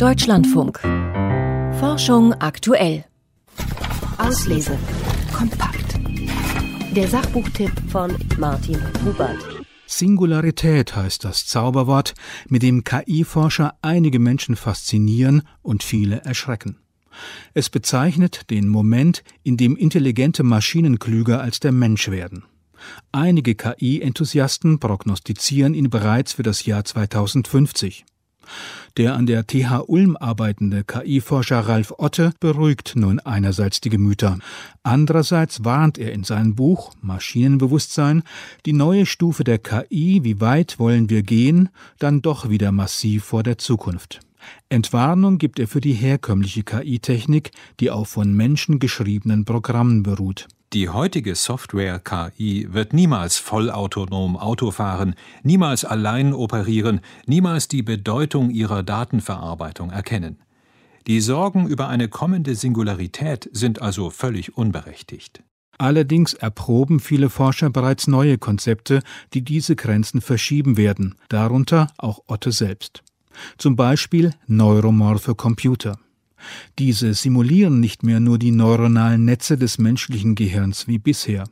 Deutschlandfunk. Forschung aktuell. Auslese. Kompakt. Der Sachbuchtipp von Martin Hubert. Singularität heißt das Zauberwort, mit dem KI-Forscher einige Menschen faszinieren und viele erschrecken. Es bezeichnet den Moment, in dem intelligente Maschinen klüger als der Mensch werden. Einige KI-Enthusiasten prognostizieren ihn bereits für das Jahr 2050. Der an der TH Ulm arbeitende KI-Forscher Ralf Otte beruhigt nun einerseits die Gemüter. Andererseits warnt er in seinem Buch Maschinenbewusstsein, die neue Stufe der KI, wie weit wollen wir gehen, dann doch wieder massiv vor der Zukunft. Entwarnung gibt er für die herkömmliche KI-Technik, die auf von Menschen geschriebenen Programmen beruht. Die heutige Software-KI wird niemals vollautonom Auto fahren, niemals allein operieren, niemals die Bedeutung ihrer Datenverarbeitung erkennen. Die Sorgen über eine kommende Singularität sind also völlig unberechtigt. Allerdings erproben viele Forscher bereits neue Konzepte, die diese Grenzen verschieben werden, darunter auch Otte selbst. Zum Beispiel neuromorphe Computer. Diese simulieren nicht mehr nur die neuronalen Netze des menschlichen Gehirns wie bisher.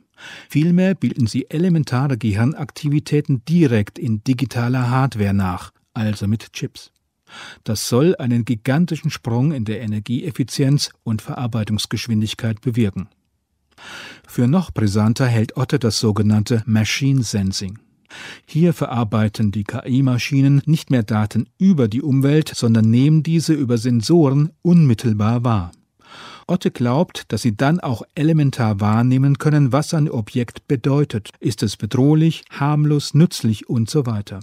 Vielmehr bilden sie elementare Gehirnaktivitäten direkt in digitaler Hardware nach, also mit Chips. Das soll einen gigantischen Sprung in der Energieeffizienz und Verarbeitungsgeschwindigkeit bewirken. Für noch brisanter hält Otte das sogenannte Machine Sensing. Hier verarbeiten die KI-Maschinen nicht mehr Daten über die Umwelt, sondern nehmen diese über Sensoren unmittelbar wahr. Otte glaubt, dass sie dann auch elementar wahrnehmen können, was ein Objekt bedeutet. Ist es bedrohlich, harmlos, nützlich und so weiter.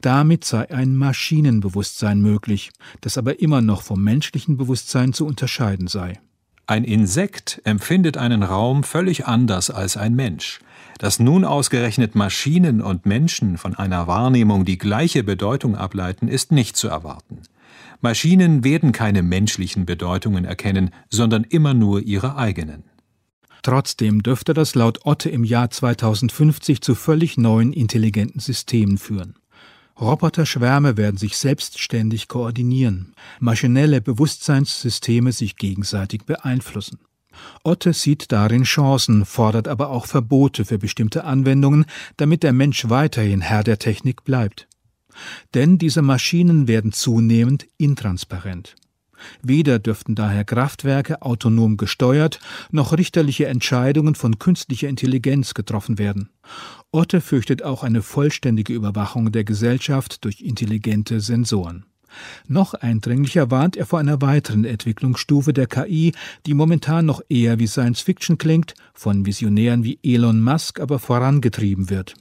Damit sei ein Maschinenbewusstsein möglich, das aber immer noch vom menschlichen Bewusstsein zu unterscheiden sei. Ein Insekt empfindet einen Raum völlig anders als ein Mensch. Dass nun ausgerechnet Maschinen und Menschen von einer Wahrnehmung die gleiche Bedeutung ableiten, ist nicht zu erwarten. Maschinen werden keine menschlichen Bedeutungen erkennen, sondern immer nur ihre eigenen. Trotzdem dürfte das laut Otte im Jahr 2050 zu völlig neuen intelligenten Systemen führen. Roboterschwärme werden sich selbstständig koordinieren, maschinelle Bewusstseinssysteme sich gegenseitig beeinflussen. Otte sieht darin Chancen, fordert aber auch Verbote für bestimmte Anwendungen, damit der Mensch weiterhin Herr der Technik bleibt. Denn diese Maschinen werden zunehmend intransparent. Weder dürften daher Kraftwerke autonom gesteuert, noch richterliche Entscheidungen von künstlicher Intelligenz getroffen werden. Otte fürchtet auch eine vollständige Überwachung der Gesellschaft durch intelligente Sensoren. Noch eindringlicher warnt er vor einer weiteren Entwicklungsstufe der KI, die momentan noch eher wie Science Fiction klingt, von Visionären wie Elon Musk aber vorangetrieben wird.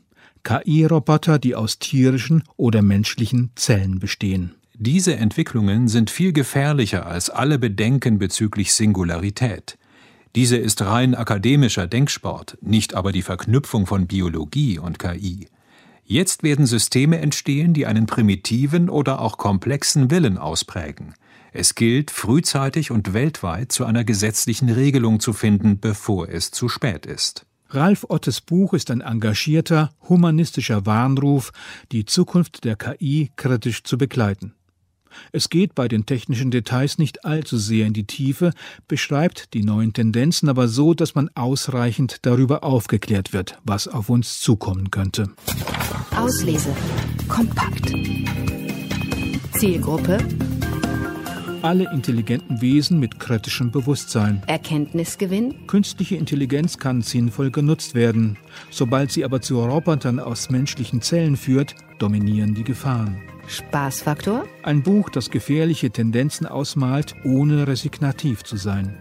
KI-Roboter, die aus tierischen oder menschlichen Zellen bestehen. Diese Entwicklungen sind viel gefährlicher als alle Bedenken bezüglich Singularität. Diese ist rein akademischer Denksport, nicht aber die Verknüpfung von Biologie und KI. Jetzt werden Systeme entstehen, die einen primitiven oder auch komplexen Willen ausprägen. Es gilt, frühzeitig und weltweit zu einer gesetzlichen Regelung zu finden, bevor es zu spät ist. Ralf Ottes Buch ist ein engagierter, humanistischer Warnruf, die Zukunft der KI kritisch zu begleiten. Es geht bei den technischen Details nicht allzu sehr in die Tiefe, beschreibt die neuen Tendenzen aber so, dass man ausreichend darüber aufgeklärt wird, was auf uns zukommen könnte. Auslese. Kompakt. Zielgruppe alle intelligenten Wesen mit kritischem Bewusstsein. Erkenntnisgewinn. Künstliche Intelligenz kann sinnvoll genutzt werden. Sobald sie aber zu Robotern aus menschlichen Zellen führt, dominieren die Gefahren. Spaßfaktor? Ein Buch, das gefährliche Tendenzen ausmalt, ohne resignativ zu sein.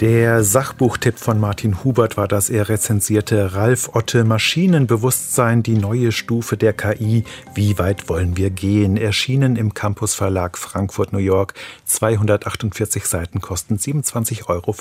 Der Sachbuchtipp von Martin Hubert war das. Er rezensierte Ralf Otte Maschinenbewusstsein, die neue Stufe der KI. Wie weit wollen wir gehen? Erschienen im Campus Verlag Frankfurt, New York. 248 Seiten kosten 27,95 Euro.